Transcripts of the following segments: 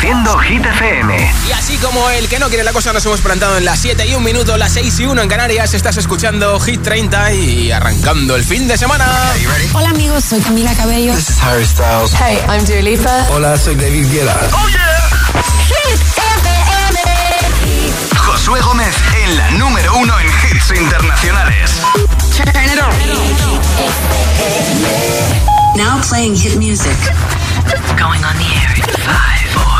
Reproduciendo Hit FM. Y así como el que no quiere la cosa, nos hemos plantado en las 7 y 1 minuto, las 6 y 1 en Canarias. Estás escuchando Hit 30 y arrancando el fin de semana. Hola amigos, soy Camila Cabello. This is Harry Styles. Hey, I'm Dua Lipa. Hola, soy David Guetta. ¡Oh, yeah! Hit FM. Josué Gómez en la número uno en hits internacionales. Now playing hit music. Going on the air in five, four, three, two.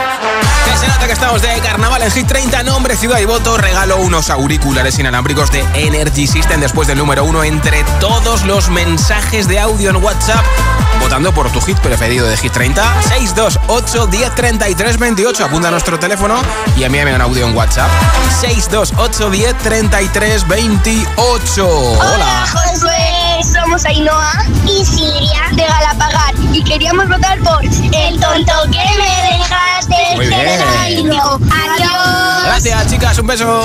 Que se nota que estamos de carnaval en Hit 30, nombre, ciudad y voto. Regalo unos auriculares inalámricos de Energy System después del número uno entre todos los mensajes de audio en WhatsApp. Votando por tu hit preferido de Hit 30, 628 1033 28. Apunta a nuestro teléfono y envíame un audio en WhatsApp. 628 1033 28. Hola. Hola. Somos Ainhoa y Siria de Galapagar. Y queríamos votar por El tonto que me dejaste. Muy bien. Adiós. Gracias, chicas. Un beso.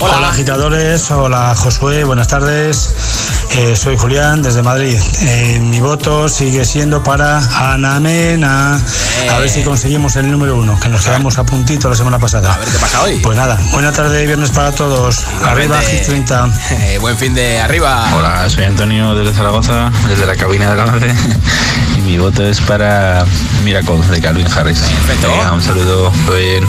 Hola. Hola, agitadores. Hola, Josué. Buenas tardes. Eh, soy Julián desde Madrid. Eh, mi voto sigue siendo para Ana Mena. Eh. A ver si conseguimos el número uno, que nos quedamos a puntito la semana pasada. A ver qué pasa hoy. Pues nada, buena tarde y viernes para todos. Arriba, Hit 30. Eh, buen fin de arriba. Hola, soy Antonio desde Zaragoza, desde la cabina de la 11. Y mi voto es para Miracle de Calvin Harris. Perfecto. Venga, un saludo. Muy bien.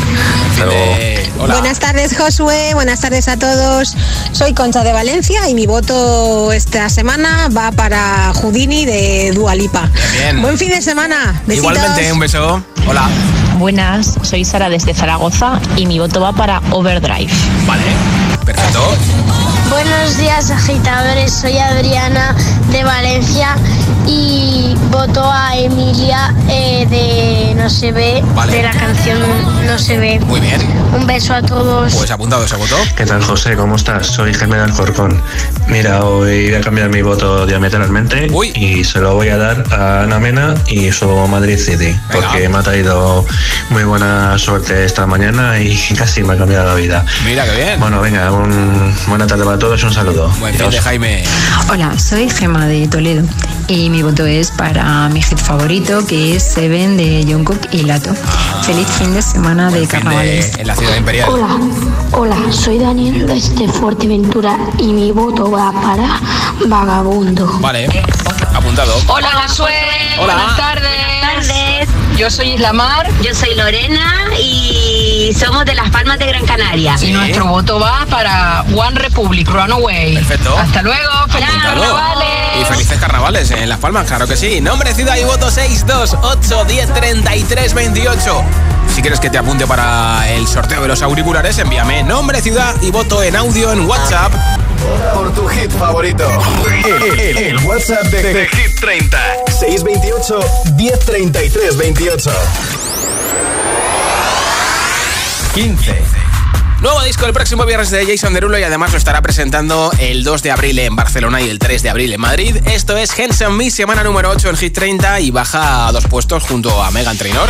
Hasta luego. Hola. Buenas tardes, Josué. Buenas tardes a todos. Soy Concha de Valencia y mi voto esta semana va para Houdini de Dualipa. Bien. Buen fin de semana. Besitos. Igualmente, un beso. Hola. Buenas, soy Sara desde Zaragoza y mi voto va para Overdrive. Vale. Perfecto. Buenos días, agitadores. Soy Adriana de Valencia y voto a Emilia eh, de No se ve, Vale. de la canción No se ve. Muy bien. Un beso a todos. Pues apuntado ese voto. ¿Qué tal, José? ¿Cómo estás? Soy Gemma Alcorcón. Mira, hoy voy a cambiar mi voto diametralmente Uy. y se lo voy a dar a Ana Mena y su Madrid City, porque me ha traído muy buena suerte esta mañana y casi me ha cambiado la vida. Mira qué bien. Bueno, venga, un, buena tarde para todos un saludo. Buen fin de Jaime. Hola, soy Gema de Toledo y mi voto es para mi hit favorito que es Seven de Jungkook y Lato. Feliz fin de semana de Fin de- carnavales. en la ciudad imperial. Hola, hola, soy Daniel desde Fuerteventura y mi voto va para Vagabundo. Vale. Apuntado. Hola, Josué. Hola. Buenas tardes. Yo soy Islamar. Yo soy Lorena y somos de Las Palmas de Gran Canaria. Y nuestro voto va para One Republic Runaway. Perfecto. Hasta luego. Feliz Apuntado. carnavales. Y felices carnavales en Las Palmas, claro que sí. Nombre, ciudad y voto 628 1033 28. Si quieres que te apunte para el sorteo de los auriculares, envíame nombre, ciudad y voto en audio en WhatsApp. Por tu hit favorito. El, WhatsApp de, de Hit 30. 628 1033 28. 15. Nuevo disco el próximo viernes de Jason Derulo y además lo estará presentando el 2 de abril en Barcelona y el 3 de abril en Madrid. Esto es Hands on Me, semana número 8 en Hit 30 y baja a dos puestos junto a Megan Trainor.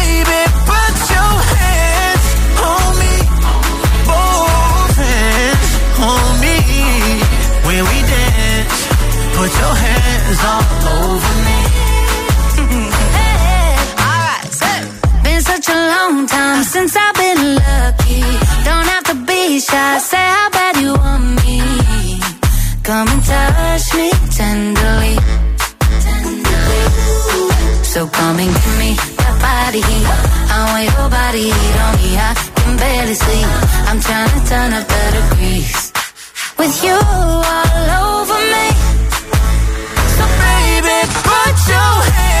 put your hands all over me. Been such a long time since I've been lucky. Don't have to be shy, say how bad you want me. Come and touch me tenderly. So come and give me that body. I want your body heat on me. I can barely sleep. I'm trying to turn up the degrees. With you all over me. So baby, put your hands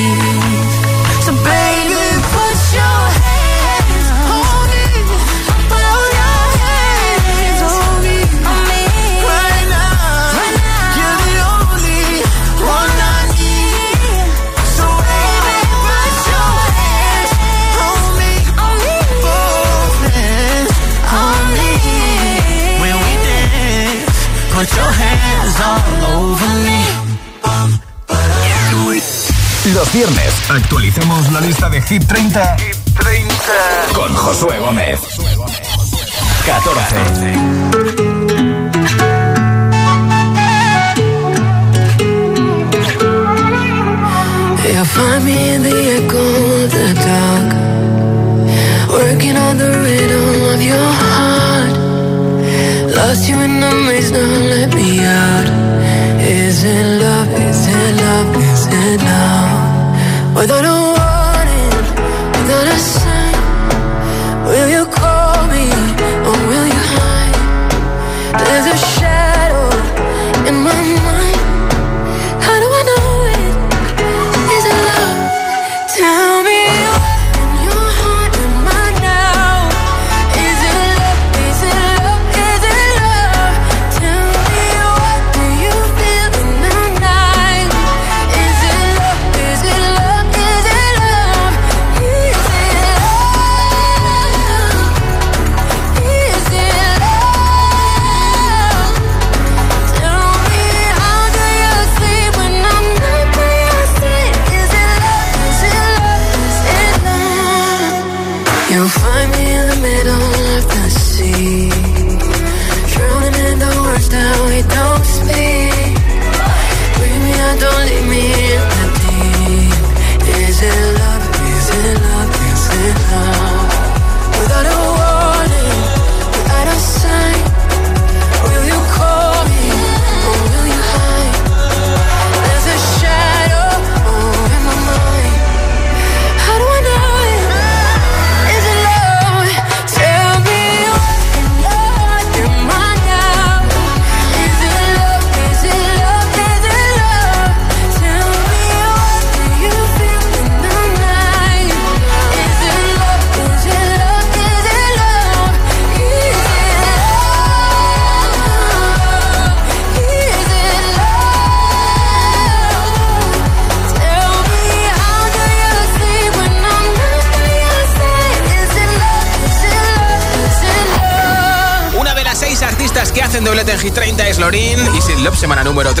Viernes actualicemos la lista de Hit 30, con Josué Gómez. 14. You'll find me in the echo of the dark, working on the rhythm of your heart. Lost you in the maze, now let me out. Is it love? Is it love? Is it love? Without a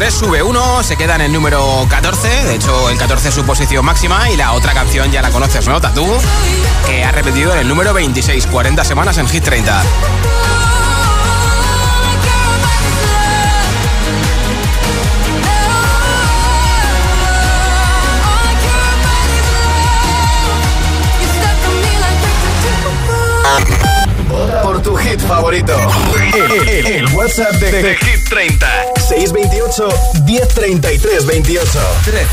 3, sube uno, se queda en el número 14. De hecho, el 14 es su posición máxima. Y la otra canción ya la conoces, ¿no? Tatú, que ha repetido en el número 26, 40 semanas en Hit 30. Tu hit favorito. El, el- el WhatsApp de, de Hit 30. 628 1033 28. 13.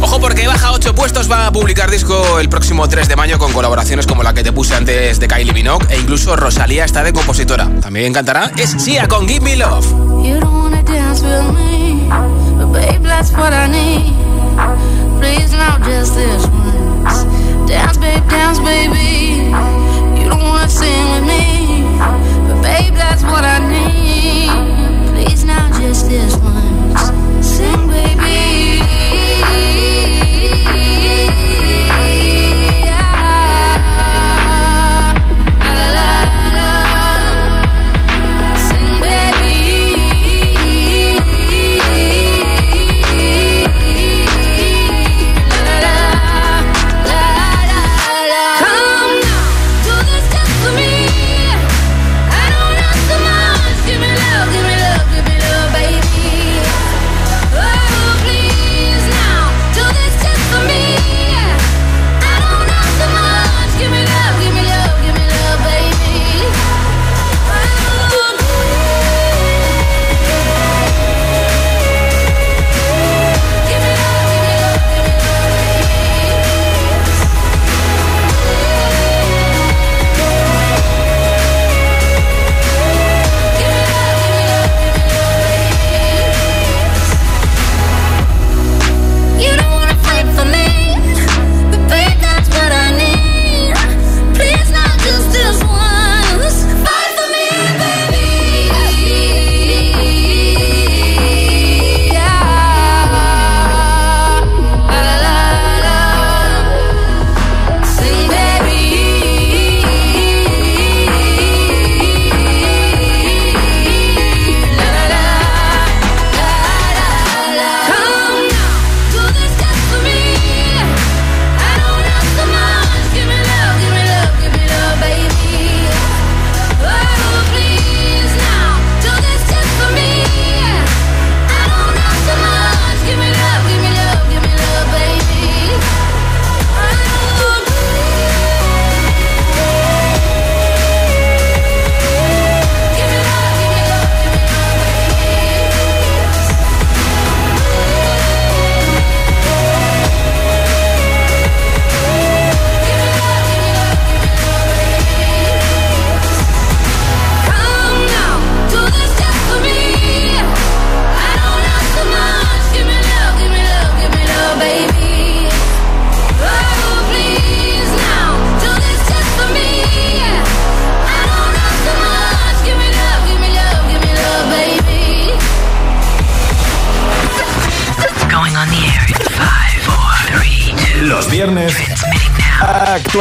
Ojo porque baja 8 puestos, va a publicar disco el próximo 3 de mayo con colaboraciones como la que te puse antes de Kylie Minogue e incluso Rosalía está de compositora. También cantará es Sia con Give Me Love. You don't wanna dance with me, but babe, that's what I need. Please now just this once. Dance, babe, dance, baby. You don't wanna sing with me, but babe, that's what I need. Please now just this once.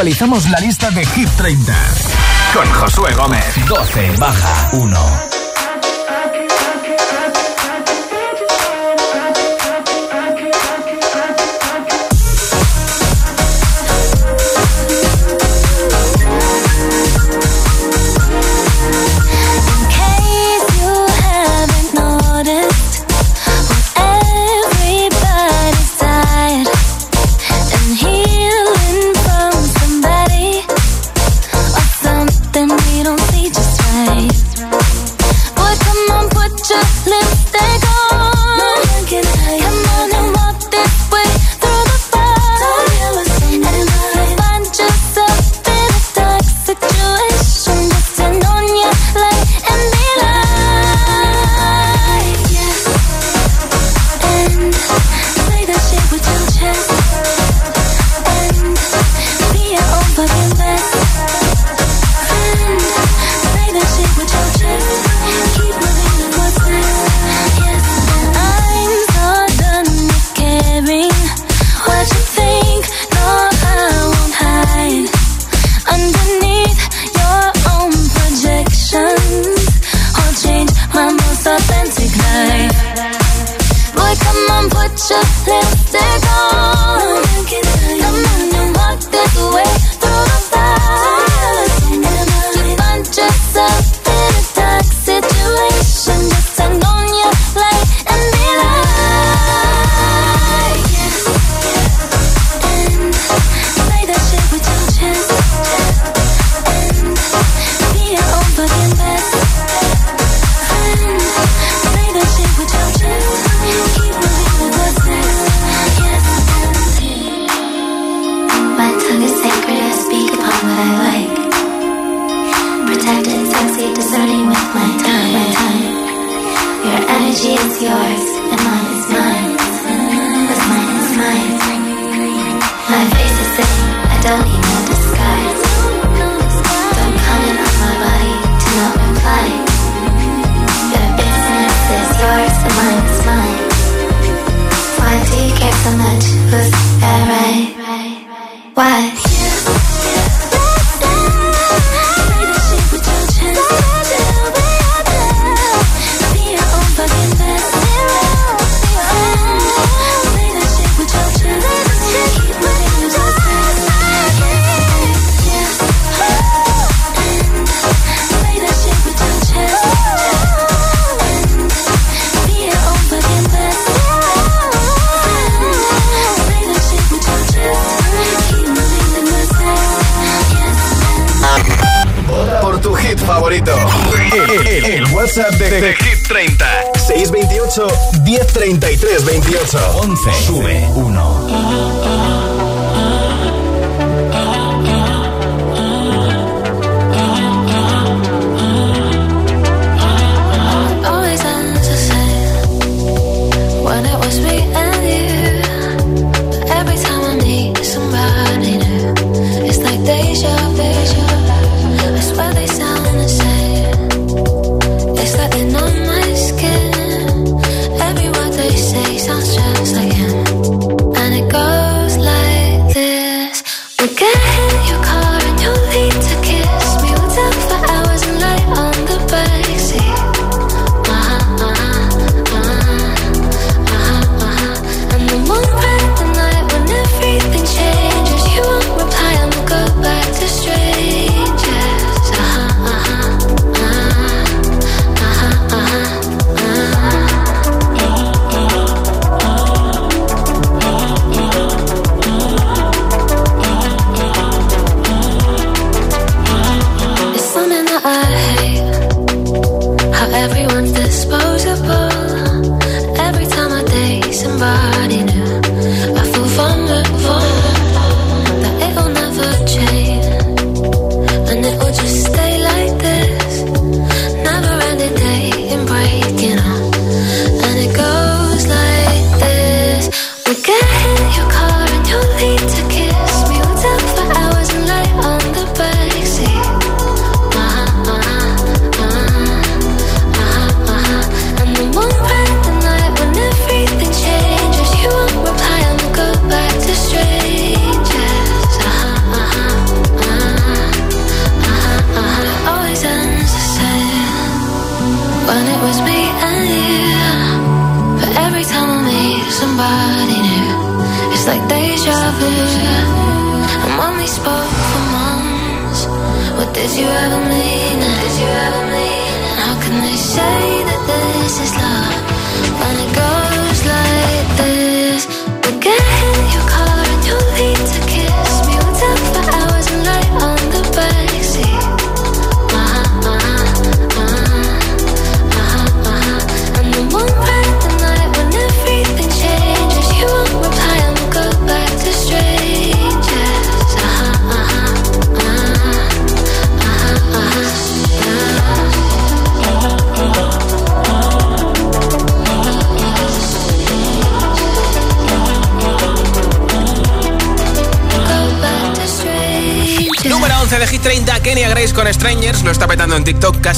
actualizamos la lista de Hit 30 con Josué Gómez. 12 baja 1.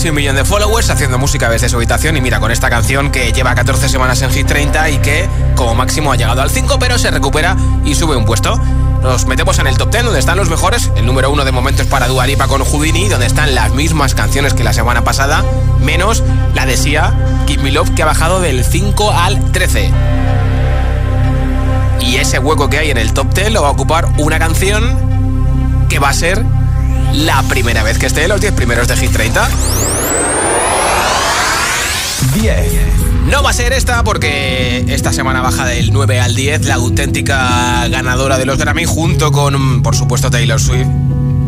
Un millón de followers, haciendo música desde su habitación. Y mira, con esta canción que lleva 14 semanas en Hit 30 y que como máximo ha llegado al 5, pero se recupera y sube un puesto. Nos metemos en el top 10, donde están los mejores. El número 1 de momento es para Dua Lipa con Houdini, donde están las mismas canciones que la semana pasada, menos la de Sia, Keep Me Love, que ha bajado del 5 al 13. Y ese hueco que hay en el top 10 lo va a ocupar una canción que va a ser la primera vez que esté en los 10 primeros de Hit 30. 10. No va a ser esta porque esta semana baja del 9 al 10 la auténtica ganadora de los Grammy junto con, por supuesto, Taylor Swift.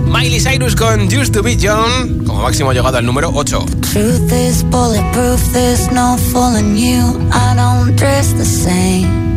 Miley Cyrus con Used to Be Young, como máximo llegado al número 8. Truth is bulletproof, there's no fooling you. I don't dress the same.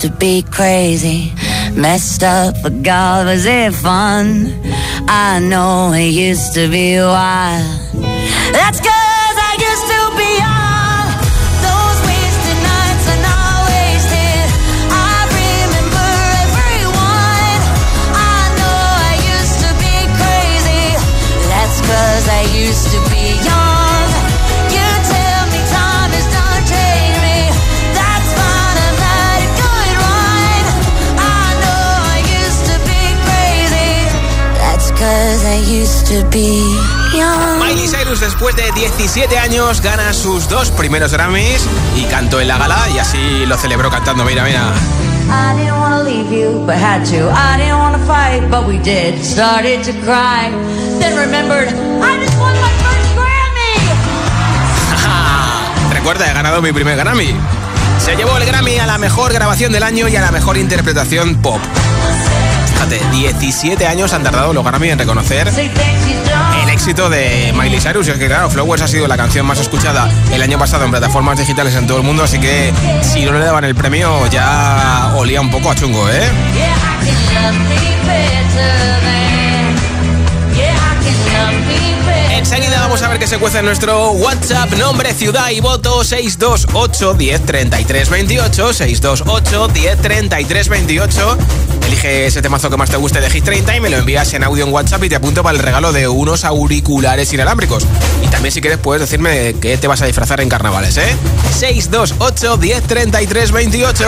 to be crazy, messed up, but God, was it fun? I know it used to be wild. That's cause I Miley Cyrus después de 17 años gana sus dos primeros Grammys y cantó en la gala y así lo celebró cantando, mira, mira. I didn't wanna leave you, but had to. I didn't wanna fight, but we did. Started to cry, then remembered I just won my first Grammy. Recuerda, he ganado mi primer Grammy. Se llevó el Grammy a la mejor grabación del año y a la mejor interpretación pop. Fíjate, 17 años han tardado los Grammy en reconocer el éxito de Miley Cyrus. Y es que, claro, Flowers ha sido la canción más escuchada el año pasado en plataformas digitales en todo el mundo. Así que si no le daban el premio, ya olía un poco a chungo, ¿eh? Enseguida vamos a ver qué se cuece en nuestro WhatsApp. Nombre, ciudad y voto 628 10 33 28. 628 10 33 28. Elige ese temazo que más te guste de Hit 30 y me lo envías en audio en WhatsApp y te apunto para el regalo de unos auriculares inalámbricos. Y también si quieres puedes decirme de qué te vas a disfrazar en carnavales, ¿eh? 628 10 33 28.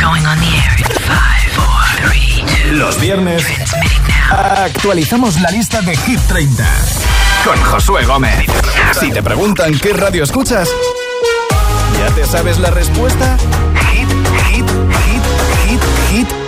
Going on the air in five, four, three, two. Los viernes actualizamos la lista de Hit 30 con Josué Gómez. Si te preguntan qué radio escuchas, ¿ya te sabes la respuesta?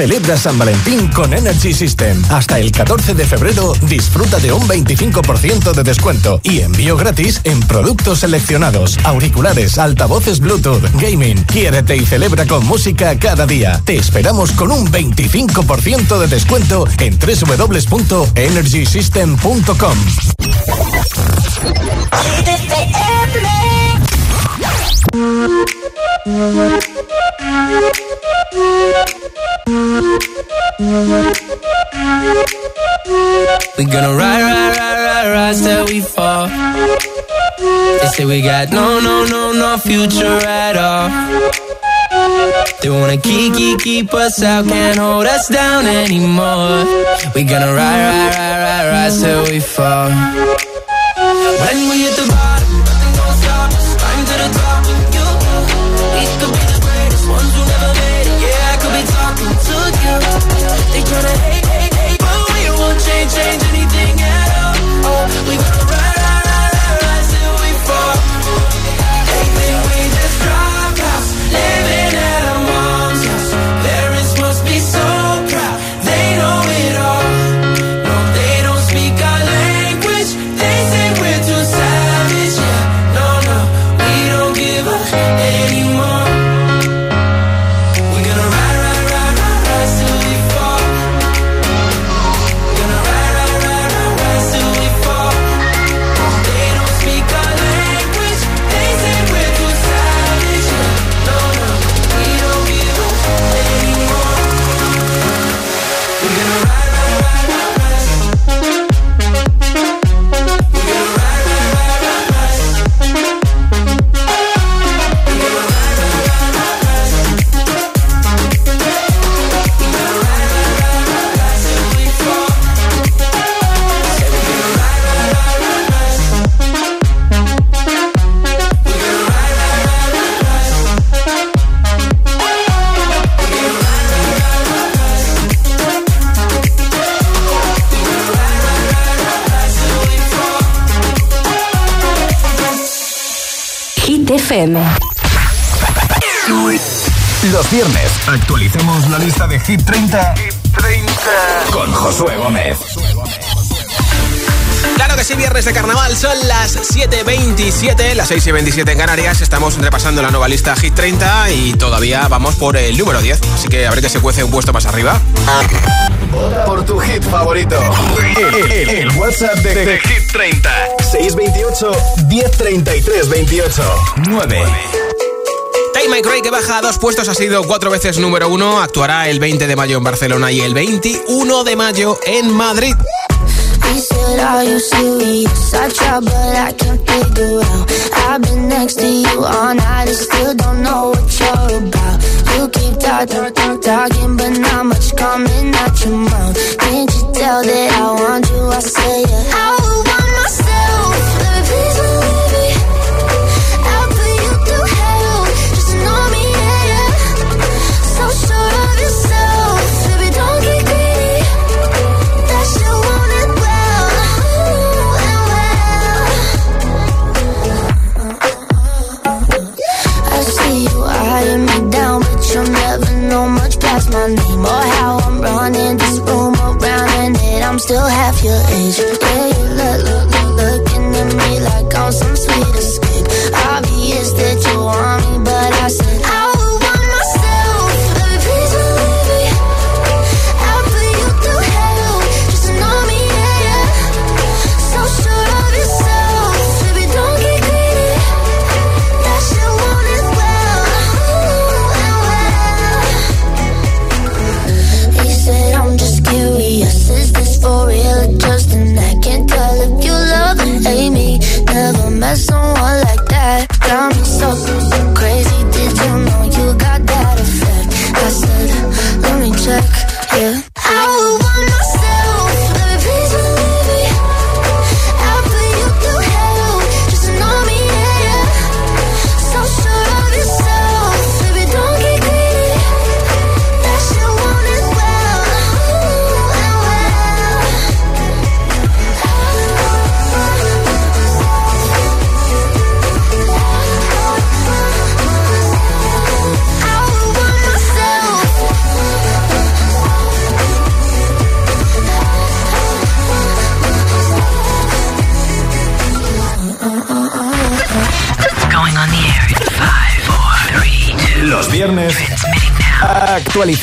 Celebra San Valentín con Energy System. Hasta el 14 de febrero disfruta de un 25% de descuento y envío gratis en productos seleccionados, auriculares, altavoces Bluetooth, gaming. Quiérete y celebra con música cada día. Te esperamos con un 25% de descuento en www.energysystem.com. We gonna ride, ride, ride, ride, ride till we fall. They say we got no, no, no, no future at all. They wanna keep, keep, keep us out, can't hold us down anymore. We gonna ride, ride, ride, ride, ride till we fall. When we hit the Los viernes actualicemos la lista de Hit 30, con Josué Gómez. Claro que sí, viernes de carnaval, son las 7.27, las 6.27 en Canarias. Estamos repasando la nueva lista Hit 30 y todavía vamos por el número 10. Así que a ver que se cuece un puesto más arriba. Por tu hit favorito. El, el- el WhatsApp de, de Hit 30. 628 1033 28 9. Time My Cray que baja dos puestos ha sido cuatro veces número uno. Actuará el 20 de mayo en Barcelona y el 21 de mayo en Madrid. Know much past my name or how I'm running this room around and that I'm still half your age. Yeah, you look, look, look, looking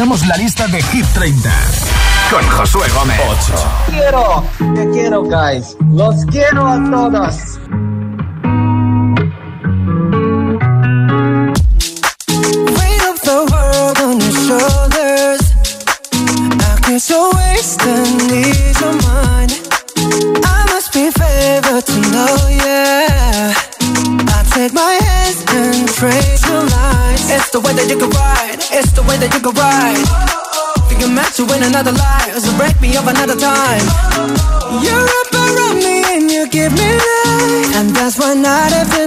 actualizamos la lista de Hit 30 con Josué Gómez. 8. quiero, te quiero, guys. Los quiero a todos. That you can ride. It's the way that you can ride. Think I'm meant to win another life, so break me up another time. You're up around me and you give me life, and that's why night after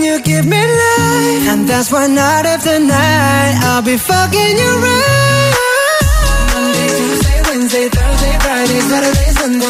and you give me life. And that's why night after night I'll be fucking you right. Monday, Tuesday, Wednesday, Thursday, Friday, Saturday, Sunday.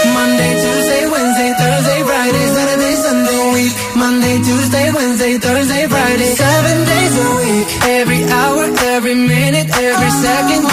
Monday, Tuesday, Wednesday, Thursday, Friday, Saturday, Sunday, week. Monday, Tuesday, Wednesday, Thursday, Friday, seven days a week. Every hour, every minute, every second,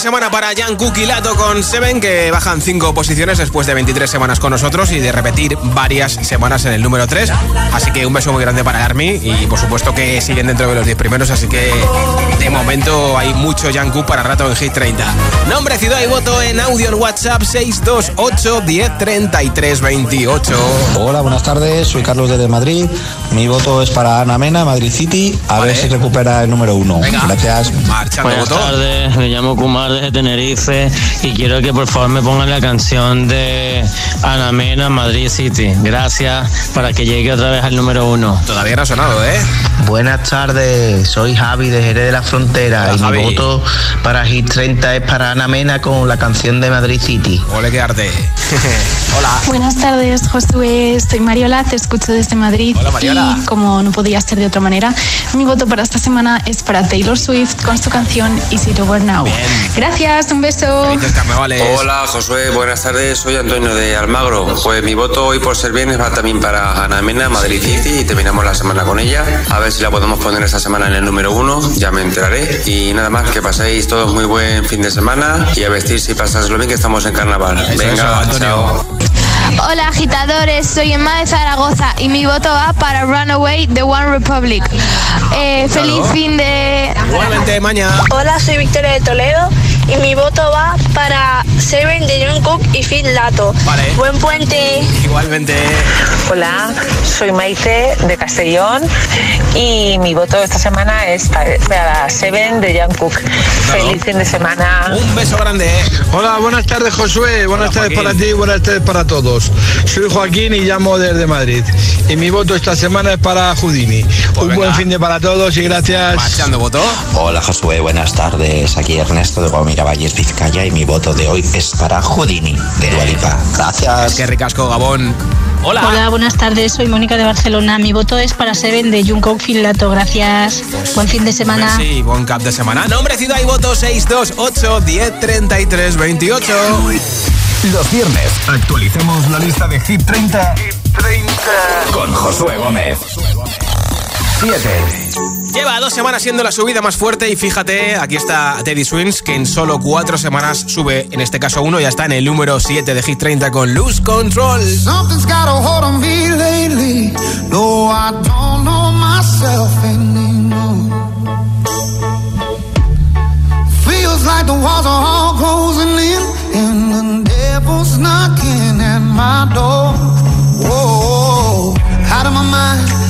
semana para Jan Cook y Lato con Seven, que bajan 5 posiciones después de 23 semanas con nosotros y de repetir varias semanas en el número 3. Así que un beso muy grande para Army y por supuesto que siguen dentro de los 10 primeros, así que de momento hay mucho Jan Cook para rato en Hit 30. Nombre, ciudad y voto en audio en WhatsApp 628 10 33 28. Hola, buenas tardes. Soy Carlos desde Madrid. Mi voto es para Ana Mena, Madrid City. A ver si recupera el número uno. Gracias. Buenas tardes, me llamo Kumar desde Tenerife y quiero que por favor me pongan la canción de Ana Mena, Madrid City. Gracias para que llegue otra vez al número uno. Todavía no ha sonado, ¿eh? Buenas tardes, soy Javi de Jerez de la Frontera Hola, y Javi. mi voto para Hit 30 es para Ana Mena con la canción de Madrid City. Ole, que arte. Hola. Buenas tardes, Josué. Soy Mariola, te escucho desde Madrid. Hola, Mariola. Y como no podía ser de otra manera, mi voto para esta semana es para Taylor Swift con su canción Is It Over Now. Gracias, un beso. Hola Josué, buenas tardes, soy Antonio de Almagro. Pues mi voto hoy por ser viernes va también para Ana Mena, Madrid City y terminamos la semana con ella. A ver si la podemos poner esta semana en el número uno, ya me enteraré. Y nada más, que paséis todos muy buen fin de semana y a vestirse y pasároslo bien que estamos en carnaval. Venga, chao. Hola agitadores, soy Emma de Zaragoza y mi voto va para Runaway de One Republic. Eh, feliz fin de... Igualmente, mañana. Hola, soy Victoria de Toledo y mi voto va para Seven de John Cook y Phil Lato. Vale. Buen puente. Igualmente. Hola, soy Maite de Castellón y mi voto esta semana es para Seven de Jan Cook. Feliz fin de semana. Un beso grande. Hola, buenas tardes Josué, buenas tardes para ti y buenas tardes para todos. Soy Joaquín y llamo desde Madrid. Y mi voto esta semana es para Houdini. Un buen fin de para todos y gracias. Marchando voto. Hola Josué, buenas tardes. Aquí Ernesto de Guamira Valles, Vizcaya y mi voto de hoy es para Houdini de Dualipa. Gracias. Qué ricasco, Gabón. Hola. Hola, buenas tardes. Soy Mónica de Barcelona. Mi voto es para Seven de Jungkook Filato. Gracias. Buen fin de semana. Sí, buen cap de semana. Nombre, ciudad y voto 628 10 33 28. Los viernes actualicemos la lista de Hit 30, con Josué Gómez. 7. Lleva dos semanas siendo la subida más fuerte y fíjate, aquí está Teddy Swings, que en solo cuatro semanas sube, en este caso uno, ya está en el número 7 de Hit 30 con Lose Control. Something's got a hold on me lately. No, I don't know myself anymore. Feels like the walls are all closing in, and the devil's knocking at my door. Whoa, out of my mind.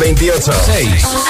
28. 6.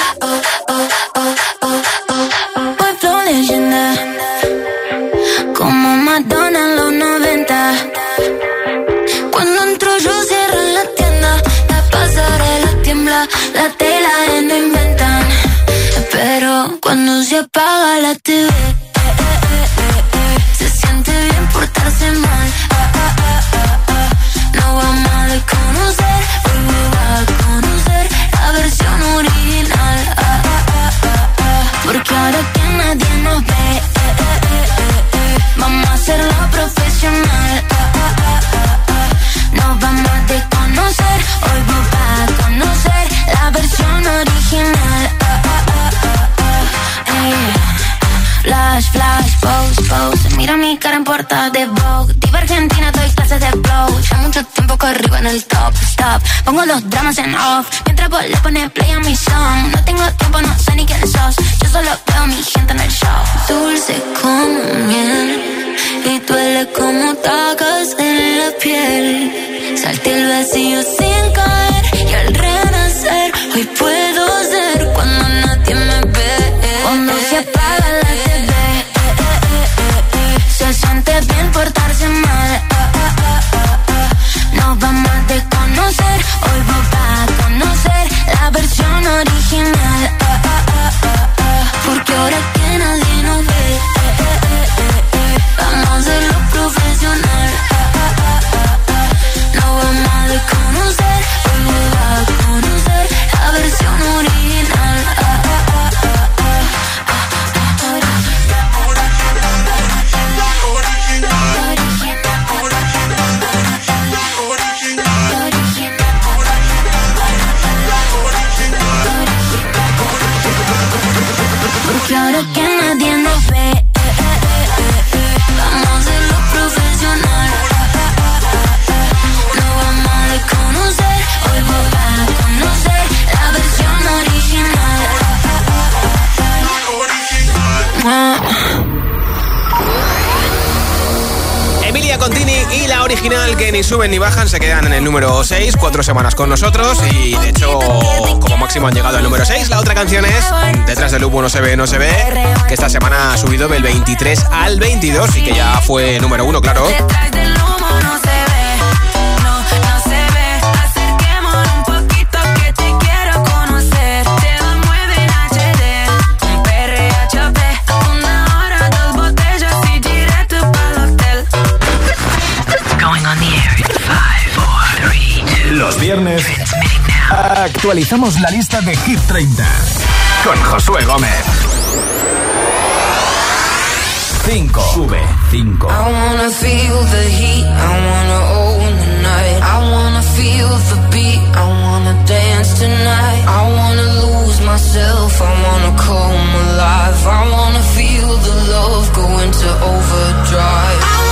off. Mientras vos le pones play a mi song. No tengo 6, cuatro semanas con nosotros y de hecho como máximo han llegado al número 6. La otra canción es Detrás del Lupo no se ve, no se ve, que esta semana ha subido del 23 al 22 y que ya fue número 1, claro. viernes actualizamos la lista de Hit 30 con Josué Gómez. 5 sube 5 I wanna feel the heat, I wanna own the night. I wanna feel the beat, I wanna dance tonight. I wanna lose myself, I wanna come alive. I wanna feel the love go into overdrive.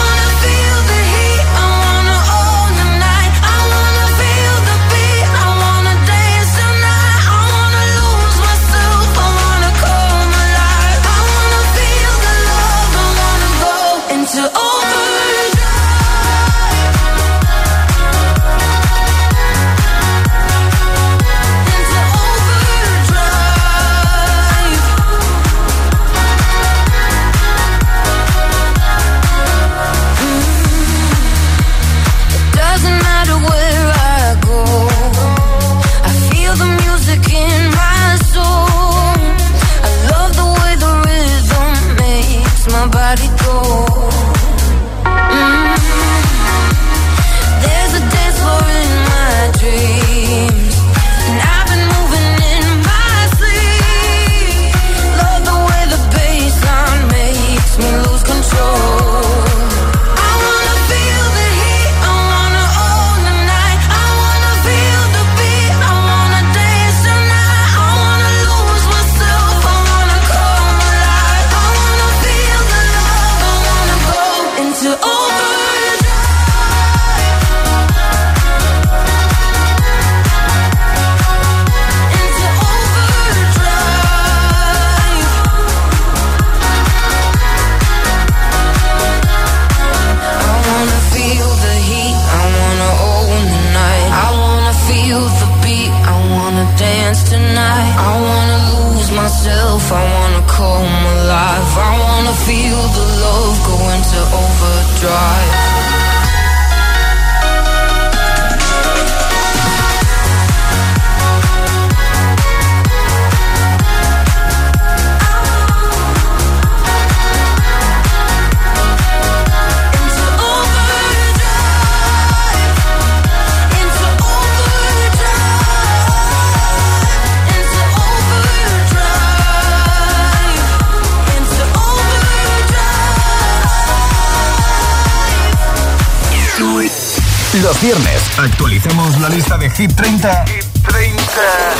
viernes actualicemos la lista de Hit 30, Hit 30.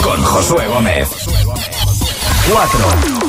con Josué Gómez. 4.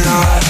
not.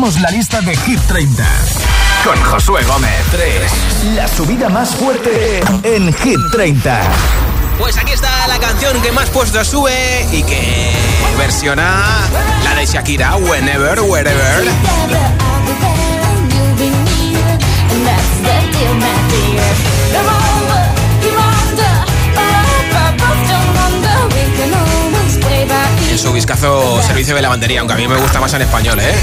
la lista de Hit 30 con Josué Gómez. 3. La subida más fuerte en Hit 30. Pues aquí está la canción que más puestos sube y que versiona la de Shakira, Whenever, Wherever. En subiscazo Servicio de Lavandería, aunque a mí me gusta más en español, ¿eh?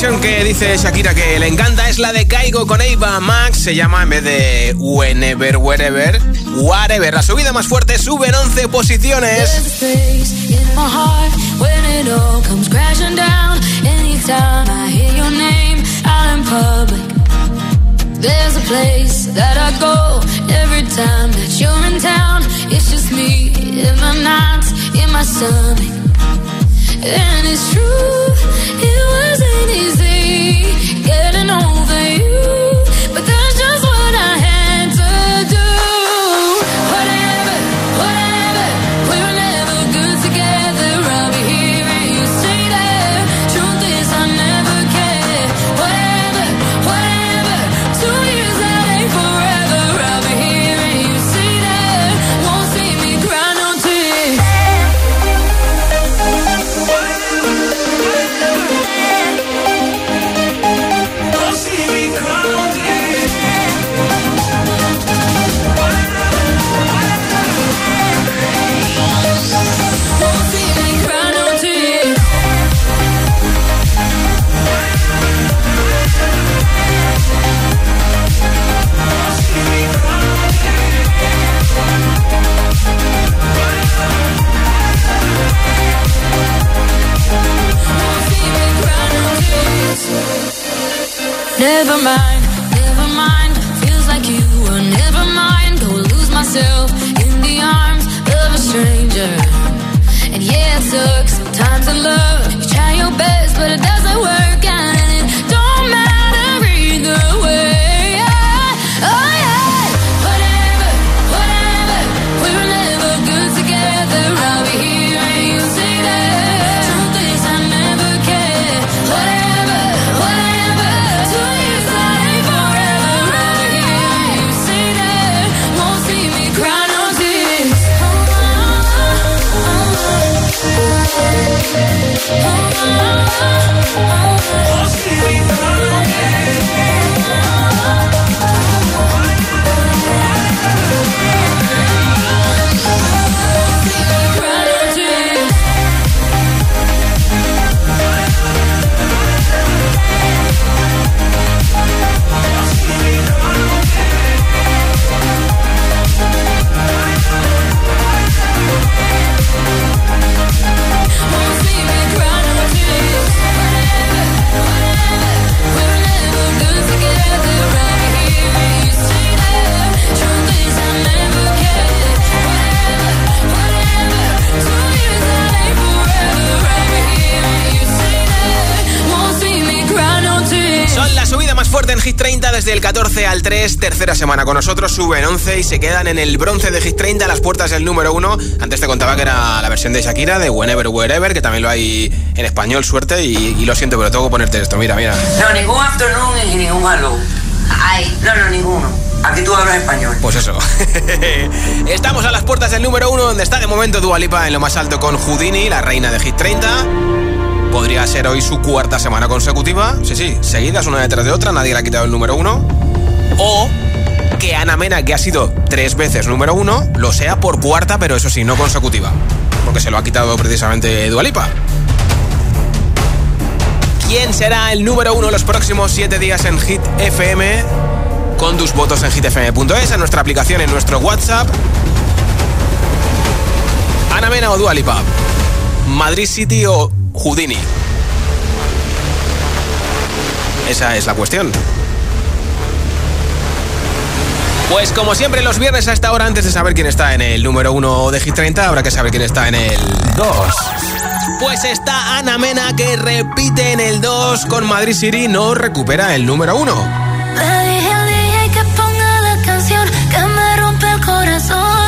versión que dice Shakira que le encanta es la de Caigo con Eva Max. Se llama en vez de Whenever, Wherever, Whatever. La subida más fuerte suben 11 posiciones. There's a place that I go every time that you're in town. It's just me in my nights, in my stomach. And it's true, it wasn't easy getting over you. En Hit 30 desde el 14 al 3, tercera semana con nosotros, suben 11 y se quedan en el bronce de Hit 30 a las puertas del número 1. Antes te contaba que era la versión de Shakira, de Whenever, Wherever, que también lo hay en español, suerte, y, y lo siento, pero tengo que ponerte esto, mira, mira. No, ningún afternoon y ningún hello. Ay. No, no, ninguno. Aquí tú hablas español. Pues eso. Estamos a las puertas del número 1, donde está de momento Dualipa en lo más alto con Houdini, la reina de Hit 30. Podría ser hoy su cuarta semana consecutiva. Sí, sí, seguidas una detrás de otra, nadie le ha quitado el número uno. O que Ana Mena, que ha sido tres veces número uno, lo sea por cuarta, pero eso sí, no consecutiva. Porque se lo ha quitado precisamente Dualipa. ¿Quién será el número uno los próximos siete días en Hit FM? Con tus votos en hitfm.es, en nuestra aplicación, en nuestro WhatsApp. Ana Mena o Dualipa. Madrid City o Houdini. Esa es la cuestión. Pues como siempre los viernes a esta hora, antes de saber quién está en el número uno de Hit 30, habrá que saber quién está en el 2. Pues está Ana Mena que repite en el 2 con Madrid City, no recupera el número 1. Le dije al DJ que ponga la canción que me rompe el corazón,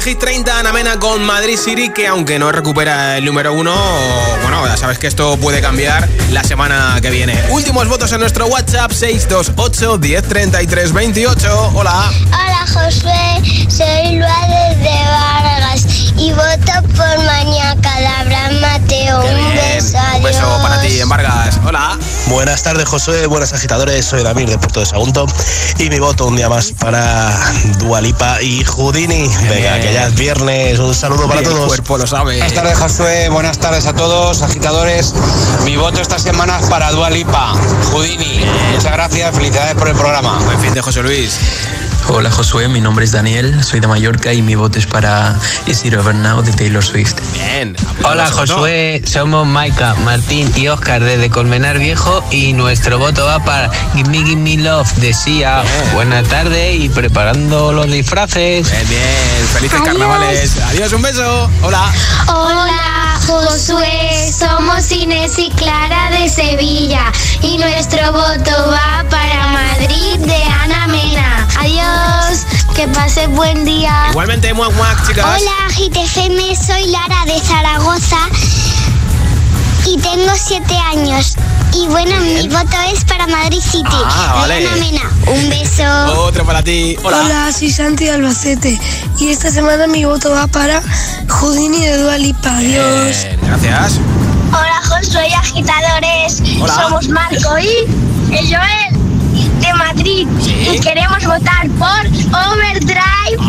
de Hit 30, Ana Mena con Madrid City, que aunque no recupera el número 1, bueno, ya sabes que esto puede cambiar la semana que viene. Últimos votos en nuestro WhatsApp 628 1033 28. Hola. Hola Josué, soy Lua desde Vargas y voto por Mañaca, Abraham Mateo. Un beso, Un beso adiós. para ti en Vargas. Hola. Buenas tardes, Josué. Buenas agitadores. Soy David de Puerto de Sagunto. Y mi voto un día más para Dualipa y Houdini. Venga, que ya es viernes. Un saludo para Y el todos. cuerpo lo sabe. Buenas tardes, Josué. Buenas tardes a todos, agitadores. Mi voto esta semana es para Dua Lipa, Houdini. Muchas gracias, felicidades por el programa. Buen fin de José Luis. Hola Josué, mi nombre es Daniel, soy de Mallorca y mi voto es para Is It Over Now de Taylor Swift. Bien. Hola Josué, somos Maika, Martín y Oscar desde Colmenar Viejo y nuestro voto va para Give Me Give Me Love de Sia. Buenas tardes y preparando los disfraces. Bien, bien. Felices Adiós. carnavales. Adiós, un beso. Hola. Hola Josué, somos Inés y Clara de Sevilla y nuestro voto va para Madrid de Ana Mena. Adiós, que pases buen día. Igualmente, muac, muac, chicas. Hola GTFM, soy Lara de Zaragoza y tengo siete años. Y bueno, mi voto es para Madrid City. Ah, vale. Ana Mena. Un beso. Otro para ti. Hola. Hola, soy Santi de Albacete y esta semana mi voto va para Houdini de Dua Lipa. Adiós. Bien, gracias. Hola Josué y agitadores. Hola. Somos Marco y el Joel de y queremos votar por Overdrive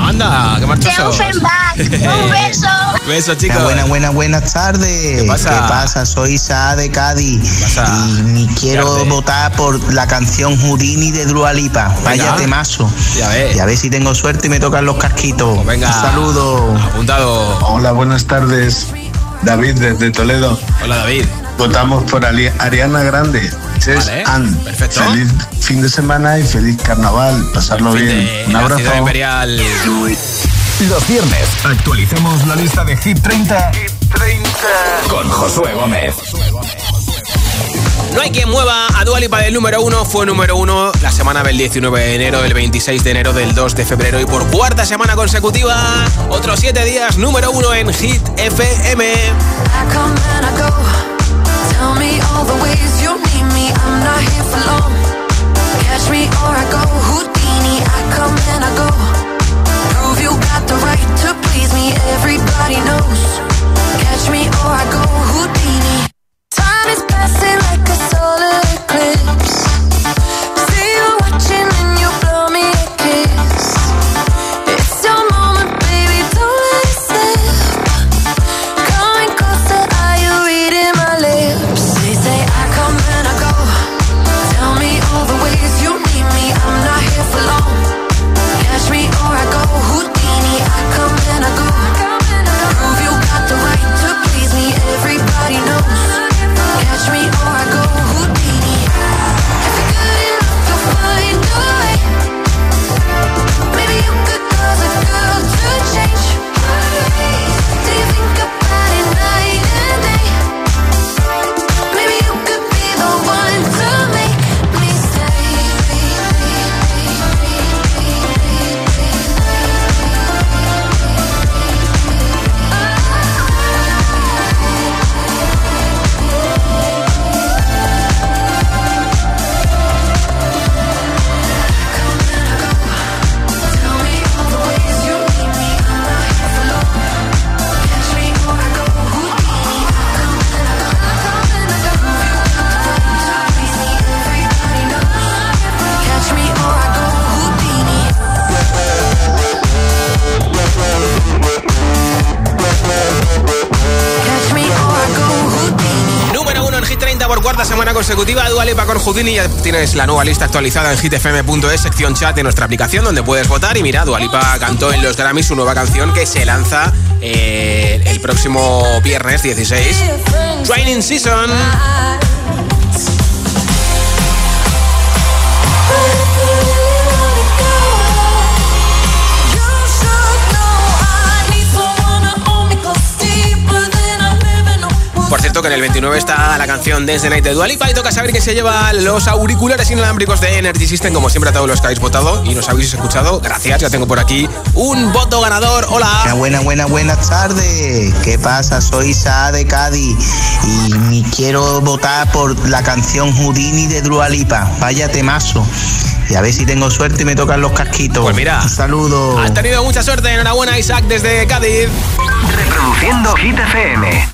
Anda, qué de marchosos. Offenbach. Un beso. Beso, chicos. Buenas, buenas, buenas tardes. ¿Qué pasa? Soy Sa de Cádiz. pasa? Y ni quiero votar por la canción Houdini de Dua Lipa. Vaya temazo. Ya ves. Y a ver si tengo suerte y me tocan los casquitos. Pues venga. Un saludo. Apuntado. Hola, buenas tardes. David desde Toledo. Hola, David. Votamos por Ariana Grande. Chess Vale, perfecto. Feliz fin de semana y feliz carnaval. Pasarlo bien. de Un la abrazo. ciudad imperial. Los viernes actualicemos la lista de Hit 30, con Josué Gómez. No hay quien mueva a Dualipa del número 1. Fue número 1 la semana del 19 de enero, del 26 de enero, del 2 de febrero y por cuarta semana consecutiva, otros 7 días, número 1 en Hit FM. I come and I go. Tell me all the ways you need me. I'm not here for long. Catch me or I go Houdini. I come and I go. Prove you got the right to please me. Everybody knows. Catch me or I go Houdini. Time is passing like a solar eclipse. See you watching con Houdini. Ya tienes la nueva lista actualizada en hitfm.es, sección chat de nuestra aplicación donde puedes votar. Y mira, Dualipa cantó en los Grammys su nueva canción que se lanza eh, el próximo viernes 16. Training Season. Que en el 29 está la canción Dance the Night de Dualipa y toca saber que se lleva los auriculares inalámbricos de Energy System, como siempre a todos los que habéis votado y nos habéis escuchado. Gracias, ya tengo por aquí un voto ganador. Hola. Buena, buena, buenas tardes. ¿Qué pasa? Soy Sa de Cádiz y me quiero votar por la canción Houdini de Dualipa. Vaya temazo. Y a ver si tengo suerte y me tocan los casquitos. Pues mira. Un saludo. Has tenido mucha suerte. Enhorabuena, Isaac, desde Cádiz. Reproduciendo Hit FM.